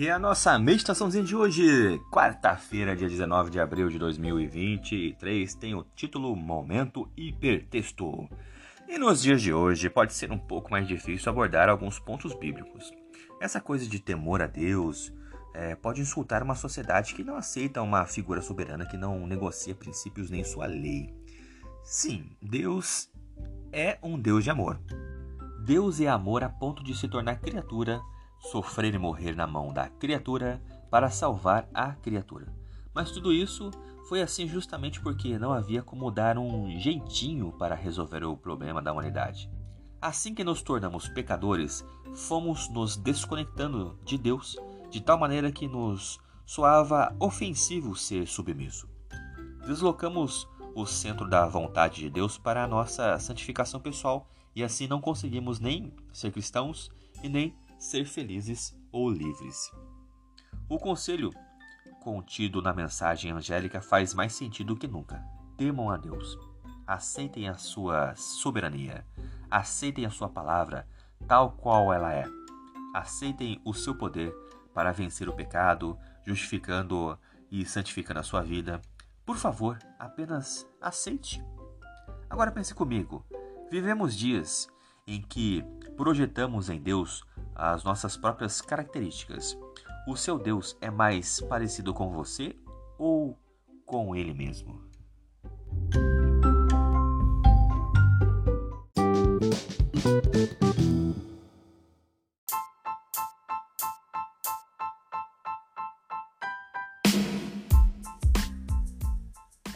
E a nossa meditaçãozinha de hoje, quarta-feira, dia 19 de abril de 2023, tem o título Momento Hipertexto. E nos dias de hoje pode ser um pouco mais difícil abordar alguns pontos bíblicos. Essa coisa de temor a Deus é, pode insultar uma sociedade que não aceita uma figura soberana que não negocia princípios nem sua lei. Sim, Deus é um Deus de amor. Deus é amor a ponto de se tornar criatura sofrer e morrer na mão da criatura para salvar a criatura. Mas tudo isso foi assim justamente porque não havia como dar um jeitinho para resolver o problema da humanidade. Assim que nos tornamos pecadores, fomos nos desconectando de Deus de tal maneira que nos soava ofensivo ser submisso. Deslocamos o centro da vontade de Deus para a nossa santificação pessoal e assim não conseguimos nem ser cristãos e nem ser felizes ou livres. O conselho contido na mensagem angélica faz mais sentido que nunca. Temam a Deus. Aceitem a sua soberania. Aceitem a sua palavra tal qual ela é. Aceitem o seu poder para vencer o pecado, justificando e santificando a sua vida. Por favor, apenas aceite. Agora pense comigo. Vivemos dias em que projetamos em Deus as nossas próprias características. O seu Deus é mais parecido com você ou com ele mesmo?